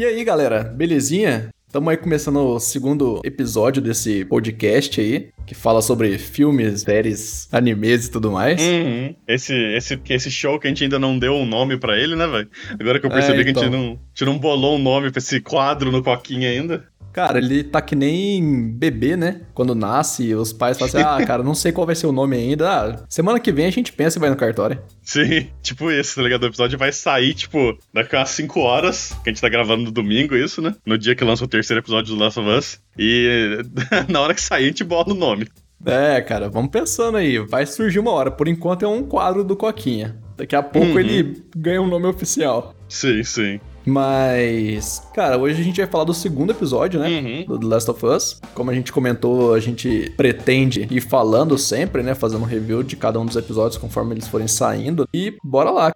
E aí, galera, belezinha? Estamos aí começando o segundo episódio desse podcast aí, que fala sobre filmes, séries, animes e tudo mais. Uhum. Esse, esse, esse show que a gente ainda não deu um nome para ele, né, velho? Agora que eu percebi é, então. que a gente, então. não, a gente não bolou um nome pra esse quadro no Coquinha ainda. Cara, ele tá que nem bebê, né? Quando nasce, os pais falam assim: ah, cara, não sei qual vai ser o nome ainda. Ah, semana que vem a gente pensa e vai no cartório. Sim, tipo isso, tá ligado? O episódio vai sair, tipo, daqui a 5 horas, que a gente tá gravando no domingo, isso, né? No dia que lança o terceiro episódio do Last of Us. E na hora que sair, a gente bola o nome. É, cara, vamos pensando aí. Vai surgir uma hora. Por enquanto é um quadro do Coquinha. Daqui a pouco uhum. ele ganha um nome oficial. Sim, sim. Mas, cara, hoje a gente vai falar do segundo episódio, né? Uhum. Do The Last of Us. Como a gente comentou, a gente pretende ir falando sempre, né? Fazendo um review de cada um dos episódios conforme eles forem saindo. E bora lá.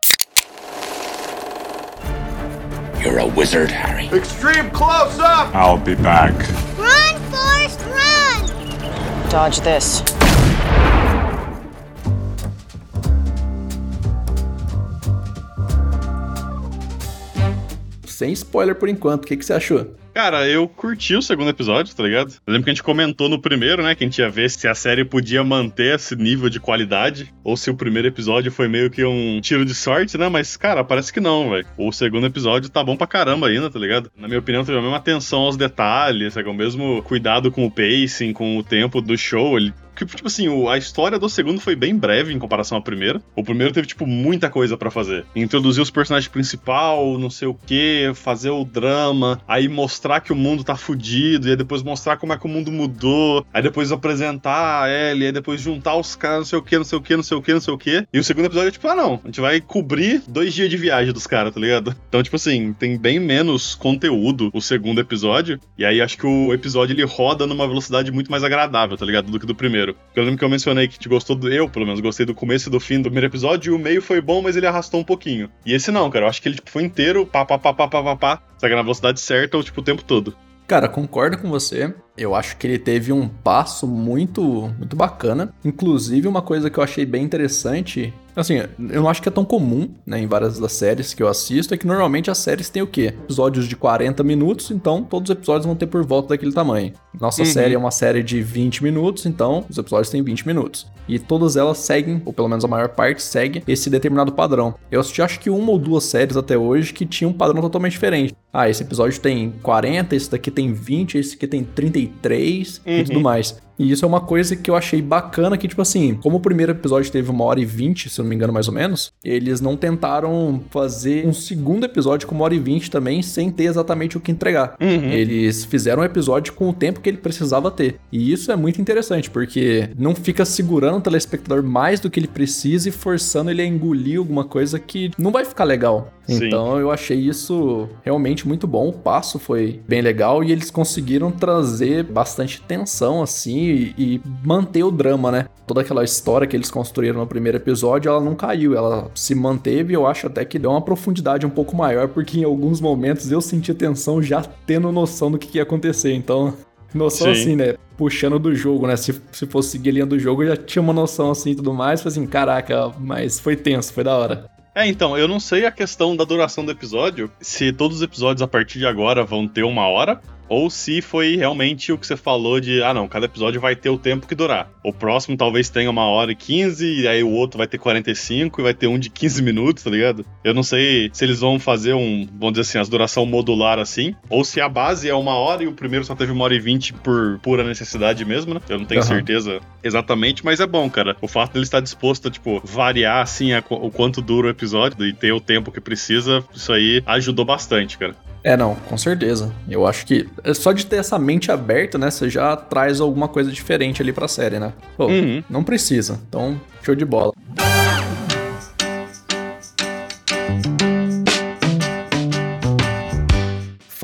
You're a wizard, Harry. Extreme close up! I'll be back. Run, Forrest, run! Dodge this. Sem spoiler por enquanto. O que, que você achou? Cara, eu curti o segundo episódio, tá ligado? Eu lembro que a gente comentou no primeiro, né? Que a gente ia ver se a série podia manter esse nível de qualidade. Ou se o primeiro episódio foi meio que um tiro de sorte, né? Mas, cara, parece que não, velho. O segundo episódio tá bom pra caramba ainda, tá ligado? Na minha opinião, teve a mesma atenção aos detalhes, sabe? O mesmo cuidado com o pacing, com o tempo do show. Ele que, tipo assim, a história do segundo foi bem breve em comparação ao primeiro. O primeiro teve, tipo, muita coisa para fazer. Introduzir os personagens principal, não sei o que, fazer o drama, aí mostrar que o mundo tá fudido, e aí depois mostrar como é que o mundo mudou, aí depois apresentar a Ellie, aí depois juntar os caras, não sei o que, não sei o que, não sei o que, não sei o que. E o segundo episódio é tipo, ah não, a gente vai cobrir dois dias de viagem dos caras, tá ligado? Então, tipo assim, tem bem menos conteúdo o segundo episódio, e aí acho que o episódio ele roda numa velocidade muito mais agradável, tá ligado? Do que do primeiro primeiro. Eu lembro que eu mencionei que te gostou do. Eu, pelo menos, gostei do começo e do fim do primeiro episódio, e o meio foi bom, mas ele arrastou um pouquinho. E esse não, cara. Eu acho que ele tipo, foi inteiro, pá, pá, pá, pá, pá, pá, pá, sabe, na velocidade certa, tipo, o tempo todo. Cara, concordo com você. Eu acho que ele teve um passo muito, muito bacana. Inclusive, uma coisa que eu achei bem interessante Assim, eu não acho que é tão comum, né, em várias das séries que eu assisto, é que normalmente as séries têm o quê? Episódios de 40 minutos, então todos os episódios vão ter por volta daquele tamanho. Nossa uhum. série é uma série de 20 minutos, então os episódios têm 20 minutos. E todas elas seguem, ou pelo menos a maior parte segue, esse determinado padrão. Eu assisti acho que uma ou duas séries até hoje que tinham um padrão totalmente diferente. Ah, esse episódio tem 40, esse daqui tem 20, esse aqui tem 33 uhum. e tudo mais. E isso é uma coisa que eu achei bacana, que, tipo assim, como o primeiro episódio teve uma hora e vinte, se eu não me engano, mais ou menos, eles não tentaram fazer um segundo episódio com uma hora e vinte também, sem ter exatamente o que entregar. Uhum. Eles fizeram um episódio com o tempo que ele precisava ter. E isso é muito interessante, porque não fica segurando o telespectador mais do que ele precisa e forçando ele a engolir alguma coisa que não vai ficar legal. Sim. Então eu achei isso realmente muito bom. O passo foi bem legal e eles conseguiram trazer bastante tensão assim e, e, manter o drama, né? Toda aquela história que eles construíram no primeiro episódio, ela não caiu, ela se manteve. Eu acho até que deu uma profundidade um pouco maior, porque em alguns momentos eu senti tensão já tendo noção do que, ia acontecer. Então noção Sim. assim, né? Puxando do jogo, né? Se, se fosse seguir a linha do jogo, eu já tinha uma noção assim e tudo mais. Foi assim, caraca, mas foi tenso, foi da hora. É, então, eu não sei a questão da duração do episódio, se todos os episódios a partir de agora vão ter uma hora, ou se foi realmente o que você falou de, ah não, cada episódio vai ter o tempo que durar. O próximo talvez tenha uma hora e 15, e aí o outro vai ter 45 e vai ter um de 15 minutos, tá ligado? Eu não sei se eles vão fazer um, vamos dizer assim, as duração modular assim, ou se a base é uma hora e o primeiro só teve uma hora e vinte por pura necessidade mesmo, né? Eu não tenho uhum. certeza exatamente, mas é bom, cara. O fato dele estar disposto a, tipo, variar assim a, o quanto dura o episódio e ter o tempo que precisa, isso aí ajudou bastante, cara. É, não, com certeza. Eu acho que é só de ter essa mente aberta, né, você já traz alguma coisa diferente ali pra série, né? Pô, uhum. não precisa. Então, show de bola.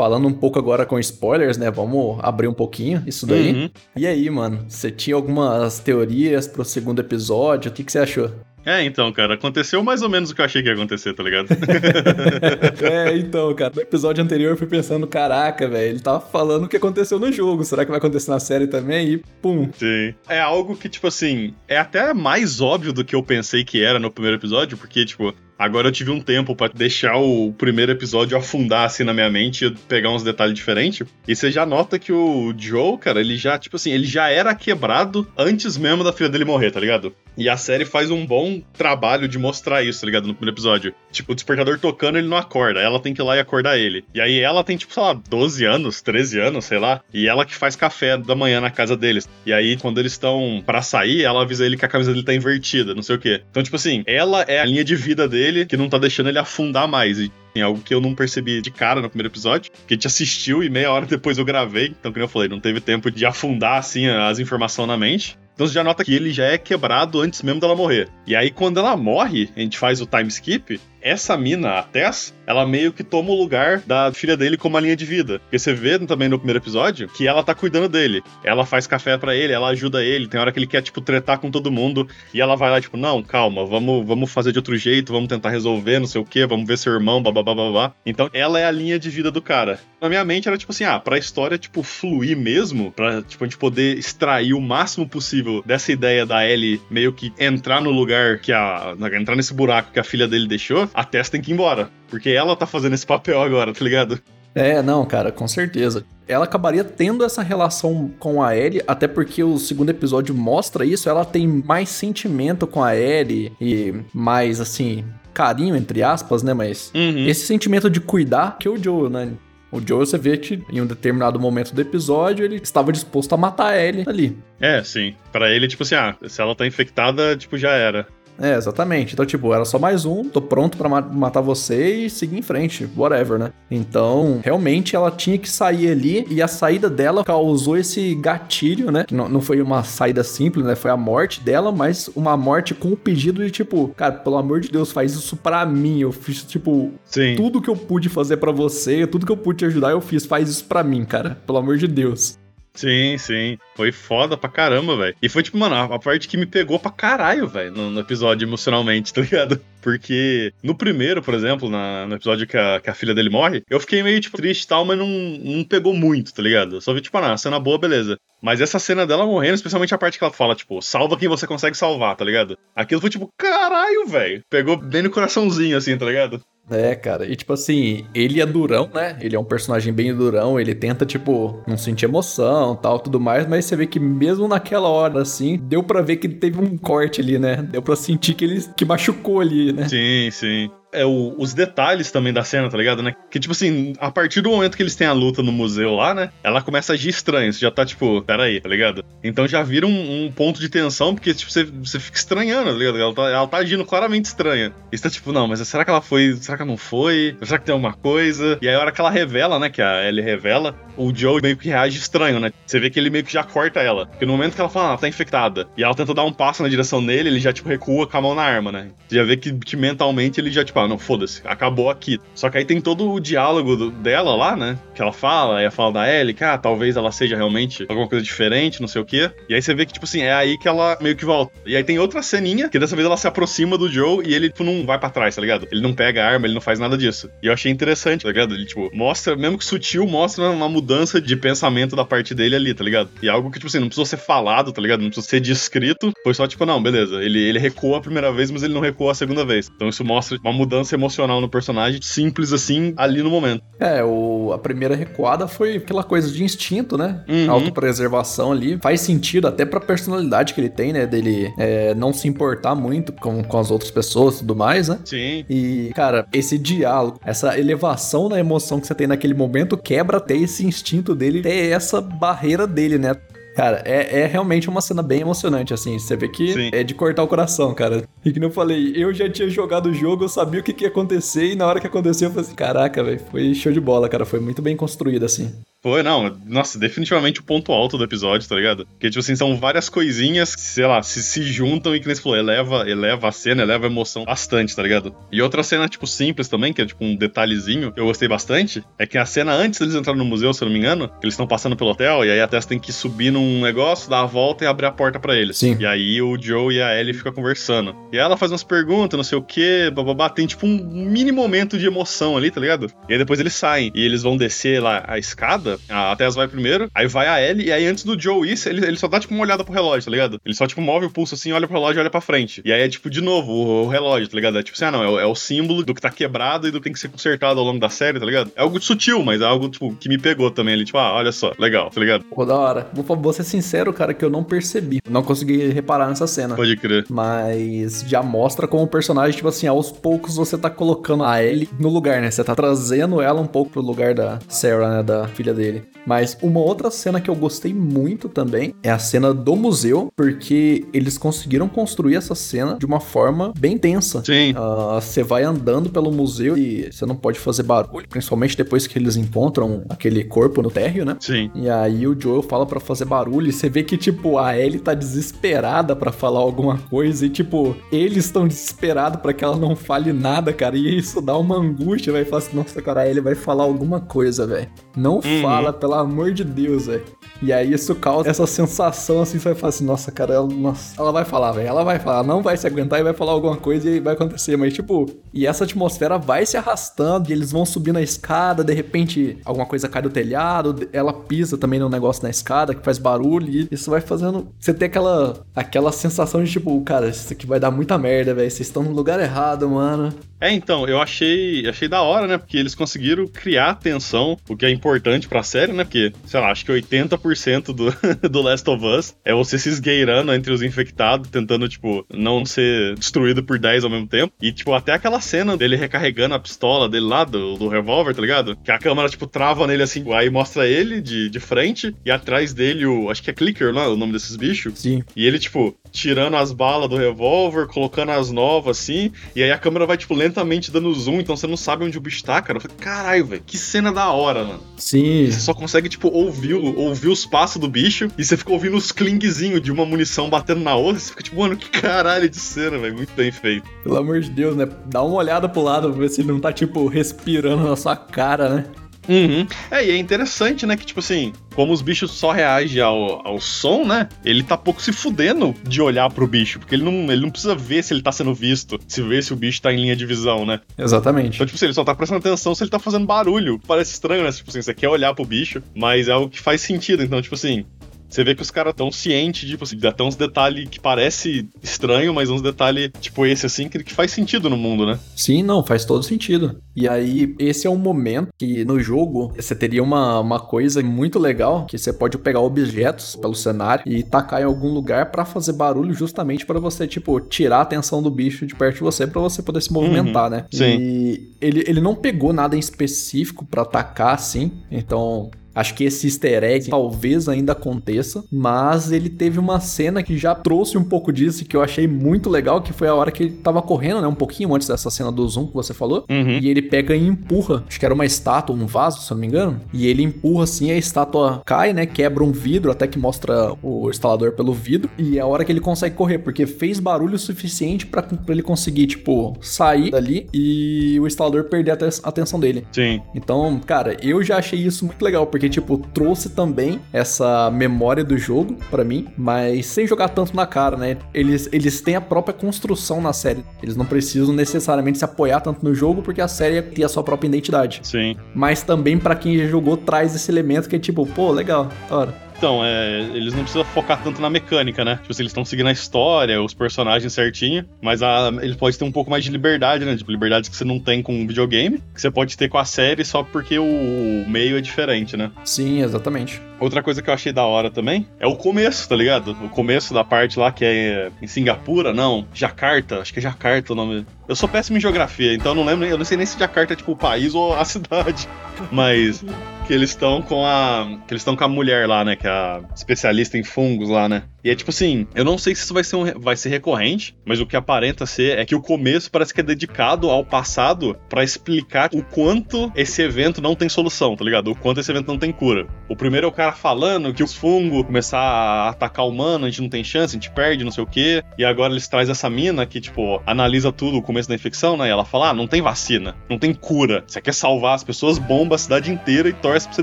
falando um pouco agora com spoilers, né? Vamos abrir um pouquinho isso daí. Uhum. E aí, mano, você tinha algumas teorias pro segundo episódio? O que, que você achou? É, então, cara, aconteceu mais ou menos o que eu achei que ia acontecer, tá ligado? é, então, cara, no episódio anterior eu fui pensando, caraca, velho, ele tava falando o que aconteceu no jogo, será que vai acontecer na série também? E pum. Sim. É algo que, tipo assim, é até mais óbvio do que eu pensei que era no primeiro episódio, porque, tipo, Agora eu tive um tempo para deixar o primeiro episódio afundar assim na minha mente e pegar uns detalhes diferentes. E você já nota que o Joe, cara, ele já, tipo assim, ele já era quebrado antes mesmo da filha dele morrer, tá ligado? E a série faz um bom trabalho de mostrar isso, tá ligado? No primeiro episódio. Tipo, o despertador tocando, ele não acorda. Ela tem que ir lá e acordar ele. E aí ela tem, tipo, sei lá, 12 anos, 13 anos, sei lá. E ela que faz café da manhã na casa deles. E aí, quando eles estão para sair, ela avisa ele que a camisa dele tá invertida, não sei o quê. Então, tipo assim, ela é a linha de vida dele que não tá deixando ele afundar mais. E tem algo que eu não percebi de cara no primeiro episódio, que a gente assistiu e meia hora depois eu gravei. Então, como eu falei, não teve tempo de afundar, assim, as informações na mente. Então você já nota que ele já é quebrado antes mesmo dela morrer. E aí, quando ela morre, a gente faz o time skip, essa mina, a Tess, ela meio que toma o lugar da filha dele como a linha de vida. Porque você vê também no primeiro episódio que ela tá cuidando dele. Ela faz café para ele, ela ajuda ele. Tem hora que ele quer, tipo, tretar com todo mundo. E ela vai lá, tipo, não, calma, vamos, vamos fazer de outro jeito, vamos tentar resolver, não sei o que, vamos ver seu irmão, babá, babá. Então ela é a linha de vida do cara. Na minha mente era tipo assim, ah, pra história, tipo, fluir mesmo, pra, tipo, a gente poder extrair o máximo possível dessa ideia da Ellie meio que entrar no lugar que a. entrar nesse buraco que a filha dele deixou, a Tess tem que ir embora. Porque ela tá fazendo esse papel agora, tá ligado? É, não, cara, com certeza. Ela acabaria tendo essa relação com a Ellie, até porque o segundo episódio mostra isso. Ela tem mais sentimento com a Ellie e mais, assim, carinho, entre aspas, né? Mas uhum. esse sentimento de cuidar que o Joe, né? O Joe, você vê que em um determinado momento do episódio, ele estava disposto a matar a Ellie ali. É, sim. Para ele, tipo assim, ah, se ela tá infectada, tipo, já era. É, exatamente. Então, tipo, era só mais um, tô pronto para matar você e seguir em frente, whatever, né? Então, realmente ela tinha que sair ali e a saída dela causou esse gatilho, né? Não, não foi uma saída simples, né? Foi a morte dela, mas uma morte com o pedido de, tipo, cara, pelo amor de Deus, faz isso pra mim. Eu fiz, tipo, Sim. tudo que eu pude fazer para você, tudo que eu pude te ajudar, eu fiz. Faz isso pra mim, cara. Pelo amor de Deus. Sim, sim. Foi foda pra caramba, velho. E foi, tipo, mano, a, parte que me pegou pra caralho, velho, no, no, episódio emocionalmente, tá ligado? Porque no primeiro, por exemplo, na, no episódio que a, que a filha dele morre, eu fiquei meio, tipo, triste e tal, mas não, não pegou muito, tá ligado? Só vi, tipo, ah, cena boa, beleza. Mas essa cena dela morrendo, especialmente a parte que ela fala, tipo, salva quem você consegue salvar, tá ligado? Aquilo foi, tipo, caralho, velho. Pegou bem no coraçãozinho, assim, tá ligado? É, cara. E tipo assim, ele é durão, né? Ele é um personagem bem durão, ele tenta, tipo, não sentir emoção tal, tudo mais, mas você vê que mesmo naquela hora, assim, deu para ver que teve um corte ali, né? Deu pra sentir que ele que machucou ali, né? Sim, sim é o, os detalhes também da cena, tá ligado, né? Que, tipo assim, a partir do momento que eles têm a luta no museu lá, né? Ela começa a agir estranho. Você já tá, tipo, peraí, tá ligado? Então já vira um, um ponto de tensão, porque, tipo, você, você fica estranhando, tá ligado? Ela tá, ela tá agindo claramente estranha. E você tá, tipo, não, mas será que ela foi? Será que ela não foi? Será que tem alguma coisa? E aí, a hora que ela revela, né? Que a Ellie revela, o Joe meio que reage estranho, né? Você vê que ele meio que já corta ela. Porque no momento que ela fala, ah, ela tá infectada, e ela tenta dar um passo na direção dele, ele já, tipo, recua com a mão na arma, né? Você já vê que, que mentalmente ele já, tipo, ah, não, foda-se, acabou aqui. Só que aí tem todo o diálogo do, dela lá, né? Que ela fala, aí ela fala da Ellie, que ah, talvez ela seja realmente alguma coisa diferente, não sei o quê. E aí você vê que, tipo assim, é aí que ela meio que volta. E aí tem outra ceninha, que dessa vez ela se aproxima do Joe e ele, tipo, não vai para trás, tá ligado? Ele não pega a arma, ele não faz nada disso. E eu achei interessante, tá ligado? Ele, tipo, mostra, mesmo que sutil, mostra uma mudança de pensamento da parte dele ali, tá ligado? E algo que, tipo assim, não precisou ser falado, tá ligado? Não precisou ser descrito. Foi só, tipo, não, beleza. Ele, ele recuou a primeira vez, mas ele não recuou a segunda vez. Então isso mostra uma mudança emocional no personagem, simples assim, ali no momento. É, o, a primeira recuada foi aquela coisa de instinto, né? Uhum. Autopreservação ali. Faz sentido até pra personalidade que ele tem, né? Dele é, não se importar muito com, com as outras pessoas e tudo mais, né? Sim. E, cara, esse diálogo, essa elevação na emoção que você tem naquele momento quebra até esse instinto dele ter essa barreira dele, né? Cara, é, é realmente uma cena bem emocionante, assim. Você vê que Sim. é de cortar o coração, cara. E que eu falei, eu já tinha jogado o jogo, eu sabia o que, que ia acontecer, e na hora que aconteceu, eu falei assim: caraca, velho, foi show de bola, cara. Foi muito bem construído, assim. Foi, não. Nossa, definitivamente o ponto alto do episódio, tá ligado? Porque, tipo assim, são várias coisinhas que, sei lá, se, se juntam e que nem você falou, eleva, eleva a cena, eleva a emoção bastante, tá ligado? E outra cena, tipo, simples também, que é tipo um detalhezinho que eu gostei bastante, é que a cena antes deles entrarem no museu, se eu não me engano, que eles estão passando pelo hotel, e aí a Tess tem que subir num negócio, dar a volta e abrir a porta para eles. Sim. E aí o Joe e a Ellie ficam conversando. E ela faz umas perguntas, não sei o que, bababá, tem tipo um mini momento de emoção ali, tá ligado? E aí depois eles saem e eles vão descer lá a escada nada. A Tess vai primeiro, aí vai a Ellie, e aí antes do Joe ir, ele, ele só dá tipo uma olhada pro relógio, tá ligado? Ele só tipo move o pulso assim, olha pro relógio e olha pra frente. E aí é tipo, de novo, o, o relógio, tá ligado? É tipo assim, ah não, é o, é o, símbolo do que tá quebrado e do que tem que ser consertado ao longo da série, tá ligado? É algo sutil, mas é algo tipo que me pegou também ali, tipo, ah, olha só, legal, tá ligado? Pô, da hora. Vou, vou ser sincero, cara, que eu não percebi. Não consegui reparar nessa cena. Pode crer. Mas já mostra como o personagem, tipo assim, aos poucos você tá colocando a Ellie no lugar, né? Você tá trazendo ela um pouco pro lugar da Sarah, né? Da filha dele. Mas uma outra cena que eu gostei muito também é a cena do museu, porque eles conseguiram construir essa cena de uma forma bem tensa. Sim. Uh, você vai andando pelo museu e você não pode fazer barulho, principalmente depois que eles encontram aquele corpo no térreo, né? Sim. E aí o Joel fala para fazer barulho e você vê que, tipo, a Ellie tá desesperada para falar alguma coisa e, tipo, eles estão desesperados para que ela não fale nada, cara. E isso dá uma angústia, vai falar assim, nossa, cara, a Ellie vai falar alguma coisa, velho. Não uhum. fala, pelo amor de Deus, velho. E aí isso causa essa sensação assim, você vai falar assim, nossa, cara, ela, nossa, ela vai falar, velho. Ela vai falar, não vai se aguentar e vai falar alguma coisa e vai acontecer. Mas, tipo, e essa atmosfera vai se arrastando e eles vão subir na escada, de repente alguma coisa cai do telhado, ela pisa também no negócio na escada que faz barulho e isso vai fazendo. Você ter aquela, aquela sensação de tipo, cara, isso aqui vai dar muita merda, velho. Vocês estão no lugar errado, mano. É, então, eu achei, achei da hora, né? Porque eles conseguiram criar tensão, o que é importante pra série, né? Porque, sei lá, acho que 80% do, do Last of Us é você se esgueirando entre os infectados, tentando, tipo, não ser destruído por 10 ao mesmo tempo. E, tipo, até aquela cena dele recarregando a pistola dele lá, do, do revólver, tá ligado? Que a câmera, tipo, trava nele assim, aí mostra ele de, de frente e atrás dele o. Acho que é Clicker, não é o nome desses bichos? Sim. E ele, tipo, tirando as balas do revólver, colocando as novas assim, e aí a câmera vai, tipo, lentamente dando zoom, então você não sabe onde o bicho tá, cara. Eu falei, caralho, velho, que cena da hora, mano. Sim. Você só consegue, tipo, ouvir, ouvir os passos do bicho e você fica ouvindo os clingzinhos de uma munição batendo na outra, você fica tipo, mano, que caralho de cena, velho, muito bem feito. Pelo amor de Deus, né? Dá uma olhada pro lado pra ver se ele não tá, tipo, respirando na sua cara, né? Uhum. É, e é interessante, né, que, tipo assim, como os bichos só reagem ao, ao som, né, ele tá pouco se fudendo de olhar pro bicho, porque ele não, ele não precisa ver se ele tá sendo visto, se vê se o bicho tá em linha de visão, né. Exatamente. Então, tipo assim, ele só tá prestando atenção se ele tá fazendo barulho. Parece estranho, né, tipo assim, você quer olhar pro bicho, mas é algo que faz sentido. Então, tipo assim, você vê que os caras tão cientes, tipo assim, até uns detalhes que parece estranho, mas uns detalhes, tipo esse assim, que, que faz sentido no mundo, né? Sim, não, faz todo sentido. E aí, esse é um momento que no jogo você teria uma, uma coisa muito legal, que você pode pegar objetos pelo cenário e tacar em algum lugar para fazer barulho justamente para você, tipo, tirar a atenção do bicho de perto de você para você poder se movimentar, uhum, né? Sim. E ele, ele não pegou nada em específico para atacar, assim, então Acho que esse easter egg talvez ainda aconteça, mas ele teve uma cena que já trouxe um pouco disso que eu achei muito legal, que foi a hora que ele tava correndo, né, um pouquinho antes dessa cena do zoom que você falou, uhum. e ele pega e empurra, acho que era uma estátua, um vaso, se eu não me engano, e ele empurra assim, a estátua cai, né, quebra um vidro, até que mostra o instalador pelo vidro, e é a hora que ele consegue correr, porque fez barulho suficiente para ele conseguir, tipo, sair dali e o instalador perder a atenção dele. Sim. Então, cara, eu já achei isso muito legal, porque porque, tipo, trouxe também essa memória do jogo para mim, mas sem jogar tanto na cara, né? Eles, eles têm a própria construção na série. Eles não precisam necessariamente se apoiar tanto no jogo, porque a série tem a sua própria identidade. Sim. Mas também para quem já jogou, traz esse elemento que é tipo, pô, legal, hora. Então, é, eles não precisam focar tanto na mecânica, né? Tipo, assim, eles estão seguindo a história, os personagens certinho, mas a, eles podem ter um pouco mais de liberdade, né? Tipo, liberdades que você não tem com um videogame, que você pode ter com a série só porque o meio é diferente, né? Sim, exatamente. Outra coisa que eu achei da hora também é o começo, tá ligado? O começo da parte lá que é em Singapura, não, Jakarta, acho que é Jakarta o nome. Eu sou péssimo em geografia, então eu não lembro, eu não sei nem se Jakarta é tipo o país ou a cidade. Mas que eles estão com a. Que eles estão com a mulher lá, né? Que é a especialista em fungos lá, né? E é tipo assim, eu não sei se isso vai ser, um, vai ser recorrente, mas o que aparenta ser é que o começo parece que é dedicado ao passado para explicar o quanto esse evento não tem solução, tá ligado? O quanto esse evento não tem cura. O primeiro é o cara falando que os fungos começar a atacar o humano, a gente não tem chance, a gente perde, não sei o quê. E agora eles trazem essa mina que, tipo, analisa tudo o começo da infecção, né? E ela fala: ah, não tem vacina, não tem cura. Você quer salvar as pessoas, bomba a cidade inteira e torce pra você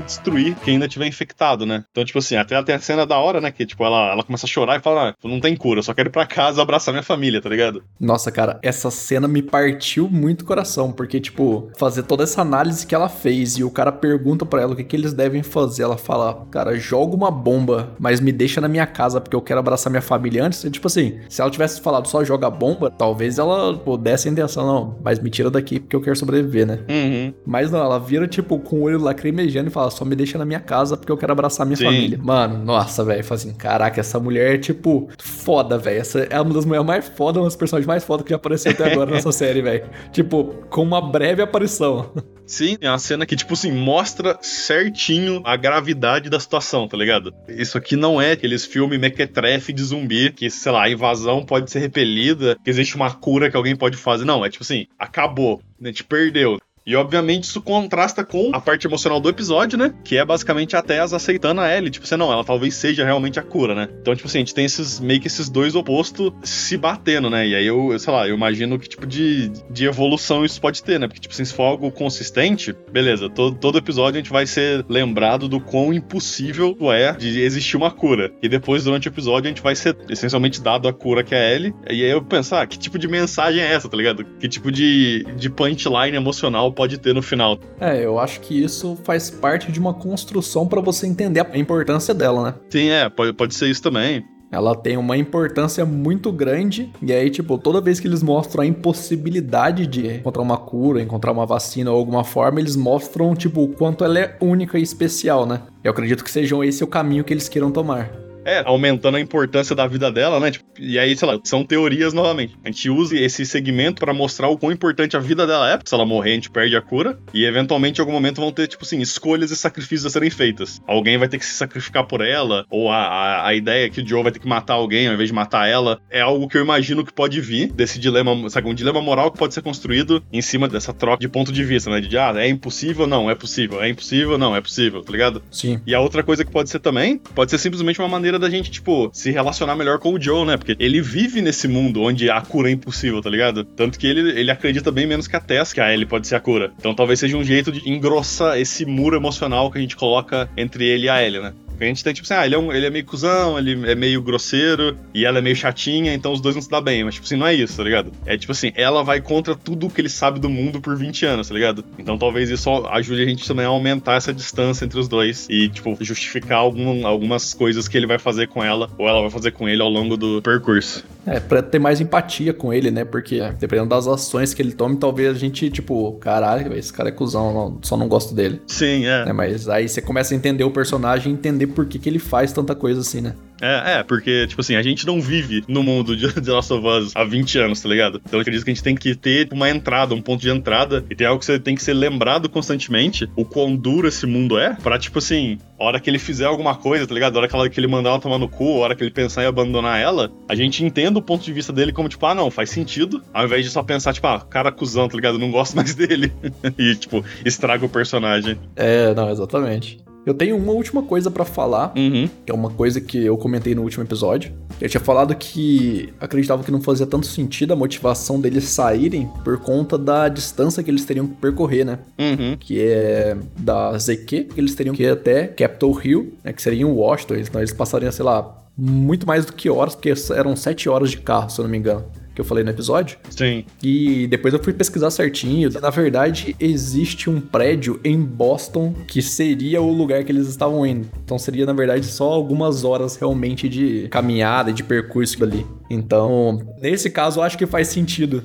destruir quem ainda tiver infectado, né? Então, tipo assim, até, até a cena da hora, né? Que, tipo, ela, ela começa a chorar e fala: ah, não tem cura, eu só quero ir pra casa abraçar minha família, tá ligado? Nossa, cara, essa cena me partiu muito o coração, porque, tipo, fazer toda essa análise que ela fez e o cara pergunta para ela o que, que eles devem fazer. Ela fala, cara, joga uma bomba, mas me deixa na minha casa porque eu quero abraçar minha família antes. E, tipo assim, se ela tivesse falado só joga bomba, talvez ela pudesse intenção, não, mas me tira daqui porque eu quero sobreviver, né? Uhum. Mas não, ela vira, tipo, com o olho lacrimejando e fala, só me deixa na minha casa porque eu quero abraçar minha Sim. família. Mano, nossa, velho, fala assim, caraca, essa mulher é, tipo, foda, velho. Essa é uma das mulheres mais fodas, uma das personagens mais fodas que já apareceu até agora nessa série, velho. Tipo, com uma breve aparição. Sim, é uma cena que, tipo assim, mostra certinho a gravidade da situação, tá ligado? Isso aqui não é aqueles filmes mequetrefe de zumbi, que, sei lá, a invasão pode ser repelida, que existe uma cura que alguém pode fazer. Não, é tipo assim, acabou, a gente perdeu. E obviamente isso contrasta com a parte emocional do episódio, né? Que é basicamente a Tess aceitando a Ellie. Tipo assim, não, ela talvez seja realmente a cura, né? Então, tipo assim, a gente tem esses meio que esses dois opostos se batendo, né? E aí eu, sei lá, eu imagino que tipo de, de evolução isso pode ter, né? Porque, tipo assim, se for algo consistente, beleza, todo, todo episódio a gente vai ser lembrado do quão impossível é de existir uma cura. E depois, durante o episódio, a gente vai ser essencialmente dado a cura que é a Ellie. E aí eu pensar, ah, que tipo de mensagem é essa, tá ligado? Que tipo de, de punchline emocional pode ter no final. É, eu acho que isso faz parte de uma construção para você entender a importância dela, né? Sim, é, pode, pode ser isso também. Ela tem uma importância muito grande, e aí, tipo, toda vez que eles mostram a impossibilidade de encontrar uma cura, encontrar uma vacina ou alguma forma, eles mostram, tipo, o quanto ela é única e especial, né? Eu acredito que sejam esse o caminho que eles queiram tomar. É, aumentando a importância da vida dela, né? Tipo, e aí, sei lá, são teorias novamente. A gente usa esse segmento para mostrar o quão importante a vida dela é. Se ela morrer, a gente perde a cura. E eventualmente, em algum momento, vão ter, tipo assim, escolhas e sacrifícios a serem feitas. Alguém vai ter que se sacrificar por ela, ou a, a, a ideia é que o Joe vai ter que matar alguém ao invés de matar ela. É algo que eu imagino que pode vir desse dilema, sabe? Um dilema moral que pode ser construído em cima dessa troca de ponto de vista, né? De, ah, é impossível? Não, é possível. É impossível? Não, é possível, tá ligado? Sim. E a outra coisa que pode ser também, pode ser simplesmente uma maneira da gente, tipo, se relacionar melhor com o Joe, né? Porque ele vive nesse mundo onde a cura é impossível, tá ligado? Tanto que ele, ele acredita bem menos que a Tess que a Ellie pode ser a cura. Então talvez seja um jeito de engrossar esse muro emocional que a gente coloca entre ele e a Ellie, né? A gente tem, tipo assim, ah, ele é, um, ele é meio cuzão, ele é meio grosseiro, e ela é meio chatinha, então os dois não se dão bem. Mas, tipo assim, não é isso, tá ligado? É tipo assim, ela vai contra tudo que ele sabe do mundo por 20 anos, tá ligado? Então talvez isso ajude a gente também a aumentar essa distância entre os dois e, tipo, justificar algum, algumas coisas que ele vai fazer com ela, ou ela vai fazer com ele ao longo do percurso. É, pra ter mais empatia com ele, né? Porque dependendo das ações que ele tome, talvez a gente, tipo, caralho, esse cara é cuzão, não, só não gosto dele. Sim, é. é. Mas aí você começa a entender o personagem e entender por que, que ele faz tanta coisa assim, né? É, é, porque, tipo assim, a gente não vive no mundo de The Last of Us há 20 anos, tá ligado? Então eu acredito que a gente tem que ter uma entrada, um ponto de entrada, e tem algo que você tem que ser lembrado constantemente, o quão duro esse mundo é, pra, tipo assim, a hora que ele fizer alguma coisa, tá ligado? A hora que ele mandar ela tomar no cu, a hora que ele pensar em abandonar ela, a gente entenda o ponto de vista dele como, tipo, ah, não, faz sentido, ao invés de só pensar, tipo, ah, cara cuzão, tá ligado? não gosto mais dele. e, tipo, estraga o personagem. É, não, exatamente. Eu tenho uma última coisa para falar, uhum. que é uma coisa que eu comentei no último episódio. Eu tinha falado que acreditava que não fazia tanto sentido a motivação deles saírem por conta da distância que eles teriam que percorrer, né? Uhum. Que é da ZQ, que eles teriam que ir até Capitol Hill, né? Que seria em Washington. Então eles passariam, sei lá, muito mais do que horas, porque eram sete horas de carro, se eu não me engano que eu falei no episódio. Sim. E depois eu fui pesquisar certinho. Na verdade, existe um prédio em Boston que seria o lugar que eles estavam indo. Então seria, na verdade, só algumas horas realmente de caminhada, de percurso ali. Então, nesse caso, eu acho que faz sentido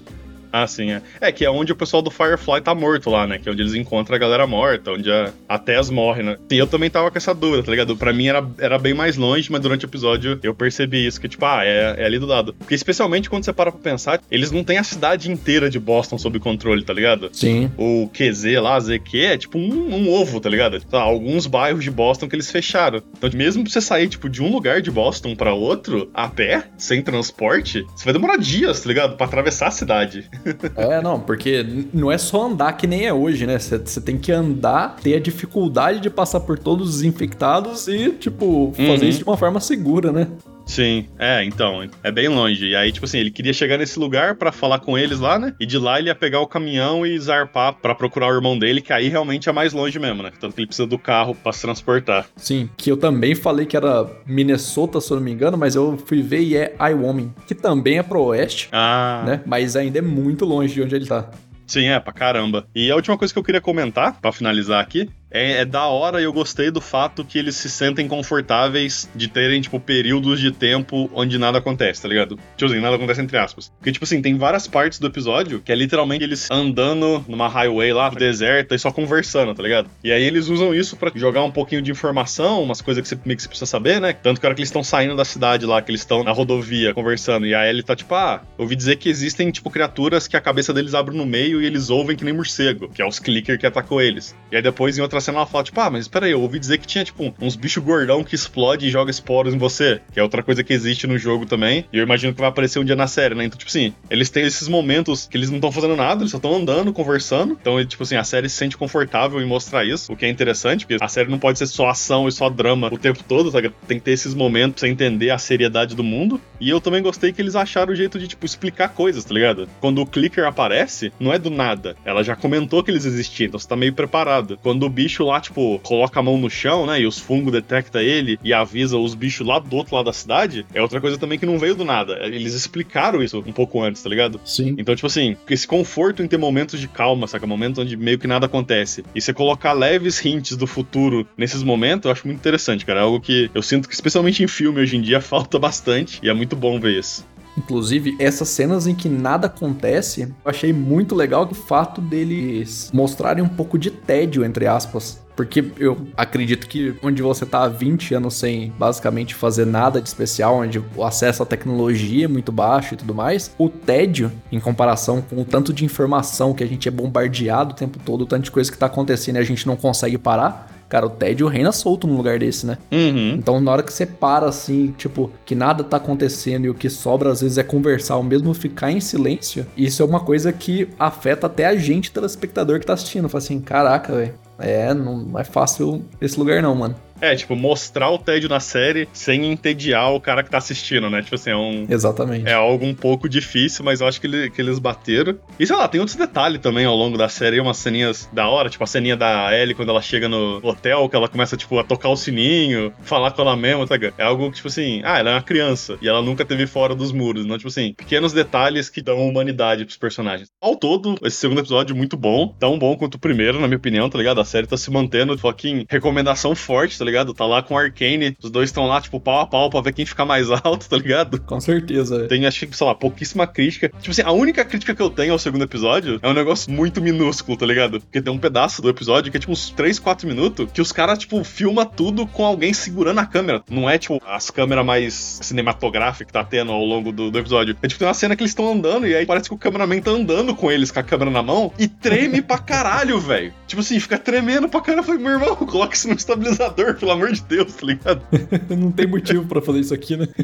ah, sim, é. É, que é onde o pessoal do Firefly tá morto lá, né? Que é onde eles encontram a galera morta, onde a, a Tess morre, né? E eu também tava com essa dúvida, tá ligado? Pra mim era, era bem mais longe, mas durante o episódio eu percebi isso, que tipo, ah, é, é ali do lado. Porque especialmente quando você para pra pensar, eles não têm a cidade inteira de Boston sob controle, tá ligado? Sim. O QZ lá, ZQ, é tipo um, um ovo, tá ligado? Tá, alguns bairros de Boston que eles fecharam. Então, mesmo pra você sair, tipo, de um lugar de Boston para outro, a pé, sem transporte, você vai demorar dias, tá ligado? Pra atravessar a cidade. É, não, porque não é só andar que nem é hoje, né? Você tem que andar, ter a dificuldade de passar por todos os infectados e, tipo, fazer uhum. isso de uma forma segura, né? Sim, é, então, é bem longe. E aí, tipo assim, ele queria chegar nesse lugar para falar com eles lá, né? E de lá ele ia pegar o caminhão e zarpar para procurar o irmão dele, que aí realmente é mais longe mesmo, né? Tanto que ele precisa do carro para se transportar. Sim, que eu também falei que era Minnesota, se eu não me engano, mas eu fui ver e é Wyoming, que também é pro oeste, Ah, né? Mas ainda é muito longe de onde ele tá. sim, é, pra caramba. E a última coisa que eu queria comentar, para finalizar aqui, é, é da hora e eu gostei do fato que eles se sentem confortáveis de terem, tipo, períodos de tempo onde nada acontece, tá ligado? Tipo assim, nada acontece entre aspas. Porque, tipo assim, tem várias partes do episódio que é literalmente eles andando numa highway lá, deserta, e só conversando, tá ligado? E aí eles usam isso pra jogar um pouquinho de informação, umas coisas que você meio que você precisa saber, né? Tanto que a hora que eles estão saindo da cidade lá, que eles estão na rodovia conversando, e a Ellie tá tipo, ah, ouvi dizer que existem, tipo, criaturas que a cabeça deles abre no meio e eles ouvem que nem morcego, que é os clicker que atacou eles. E aí depois, em outra cena, ela fala, tipo, ah, mas peraí, eu ouvi dizer que tinha, tipo, uns bichos gordão que explode e joga esporos em você, que é outra coisa que existe no jogo também, e eu imagino que vai aparecer um dia na série, né? Então, tipo assim, eles têm esses momentos que eles não estão fazendo nada, eles só estão andando, conversando, então, tipo assim, a série se sente confortável em mostrar isso, o que é interessante, porque a série não pode ser só ação e só drama o tempo todo, sabe? Tem que ter esses momentos pra entender a seriedade do mundo, e eu também gostei que eles acharam o jeito de, tipo, explicar coisas, tá ligado? Quando o clicker aparece, não é do nada, ela já comentou que eles existiam, então você tá meio preparado. Quando o bicho lá, tipo, coloca a mão no chão, né? E os fungos detecta ele e avisa os bichos lá do outro lado da cidade, é outra coisa também que não veio do nada. Eles explicaram isso um pouco antes, tá ligado? Sim. Então, tipo assim, esse conforto em ter momentos de calma, saca? Momentos onde meio que nada acontece. E você colocar leves hints do futuro nesses momentos, eu acho muito interessante, cara. É algo que eu sinto que, especialmente em filme hoje em dia, falta bastante. E é muito bom ver isso. Inclusive, essas cenas em que nada acontece, eu achei muito legal o fato deles mostrarem um pouco de tédio, entre aspas. Porque eu acredito que onde você tá há 20 anos sem basicamente fazer nada de especial, onde o acesso à tecnologia é muito baixo e tudo mais, o tédio, em comparação com o tanto de informação que a gente é bombardeado o tempo todo, o tanto de coisa que tá acontecendo e a gente não consegue parar, cara, o tédio reina solto num lugar desse, né? Uhum. Então, na hora que você para assim, tipo, que nada tá acontecendo e o que sobra às vezes é conversar, ou mesmo ficar em silêncio, isso é uma coisa que afeta até a gente, telespectador que tá assistindo. Fala assim, caraca, velho. É, não é fácil esse lugar não, mano. É, tipo, mostrar o tédio na série sem entediar o cara que tá assistindo, né? Tipo assim, é um. Exatamente. É algo um pouco difícil, mas eu acho que, ele- que eles bateram. E sei lá, tem outros detalhes também ao longo da série, umas ceninhas da hora, tipo a ceninha da Ellie quando ela chega no hotel, que ela começa, tipo, a tocar o sininho, falar com ela mesma, tá ligado? É algo que, tipo assim, ah, ela é uma criança e ela nunca teve fora dos muros, não? Tipo assim, pequenos detalhes que dão humanidade pros personagens. Ao todo, esse segundo episódio é muito bom, tão bom quanto o primeiro, na minha opinião, tá ligado? A série tá se mantendo, fucking recomendação forte, tá ligado? Tá lá com o Arcane, os dois estão lá, tipo, pau a pau pra ver quem fica mais alto, tá ligado? Com certeza. velho. Tem, acho que, sei lá, pouquíssima crítica. Tipo assim, a única crítica que eu tenho ao segundo episódio é um negócio muito minúsculo, tá ligado? Porque tem um pedaço do episódio que é tipo uns 3, 4 minutos que os caras, tipo, filma tudo com alguém segurando a câmera. Não é, tipo, as câmeras mais cinematográficas que tá tendo ao longo do, do episódio. É tipo, tem uma cena que eles estão andando e aí parece que o cameraman tá andando com eles com a câmera na mão e treme pra caralho, velho. Tipo assim, fica tremendo pra caralho. Eu falei, meu irmão, coloca isso no estabilizador, pelo amor de Deus, tá ligado? não tem motivo pra fazer isso aqui, né?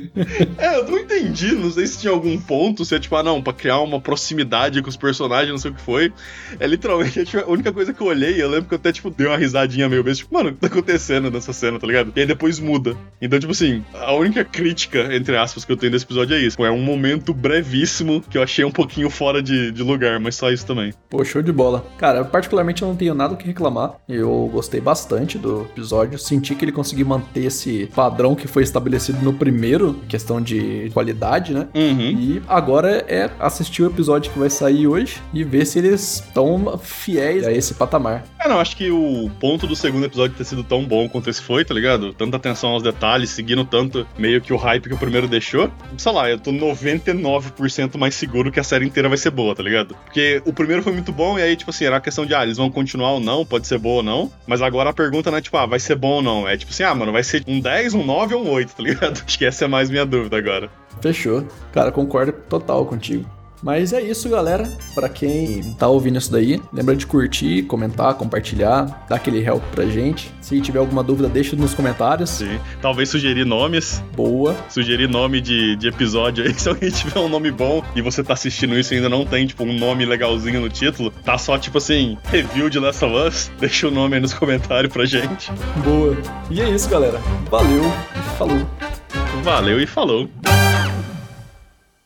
É, eu não entendi. Não sei se tinha algum ponto, se é tipo, ah, não, pra criar uma proximidade com os personagens, não sei o que foi. É literalmente tipo, a única coisa que eu olhei. Eu lembro que eu até, tipo, dei uma risadinha meio besta, tipo, mano, o que tá acontecendo nessa cena, tá ligado? E aí depois muda. Então, tipo assim, a única crítica, entre aspas, que eu tenho desse episódio é isso. Pô, É um momento brevíssimo que eu achei um pouquinho fora de, de lugar, mas só isso também. Pô, show de bola. Cara, particularmente eu não tenho nada o que reclamar. Eu gostei bastante do episódio. Senti que ele conseguiu manter esse padrão que foi estabelecido no primeiro, questão de qualidade, né? Uhum. E agora é assistir o episódio que vai sair hoje e ver se eles estão fiéis a esse patamar. É, não, acho que o ponto do segundo episódio ter sido tão bom quanto esse foi, tá ligado? Tanta atenção aos detalhes, seguindo tanto meio que o hype que o primeiro deixou. Sei lá, eu tô 99% mais seguro que a série inteira vai ser boa, tá ligado? Porque o primeiro foi muito bom e aí, tipo assim, era a questão de, ah, eles vão continuar ou não, pode ser boa ou não. Mas agora a pergunta não é tipo, ah, vai ser bom ou não. É tipo assim, ah, mano, vai ser um 10, um 9 ou um 8, tá ligado? Acho que essa é mais minha dúvida agora. Fechou. Cara, concordo total contigo. Mas é isso, galera. Pra quem tá ouvindo isso daí, lembra de curtir, comentar, compartilhar, dar aquele help pra gente. Se tiver alguma dúvida, deixa nos comentários. Sim. Talvez sugerir nomes, Boa. sugerir nome de, de episódio aí. Se alguém tiver um nome bom e você tá assistindo isso e ainda não tem, tipo, um nome legalzinho no título, tá só, tipo assim, review de Last of Us, deixa o nome aí nos comentários pra gente. Boa. E é isso, galera. Valeu e falou. Valeu e falou!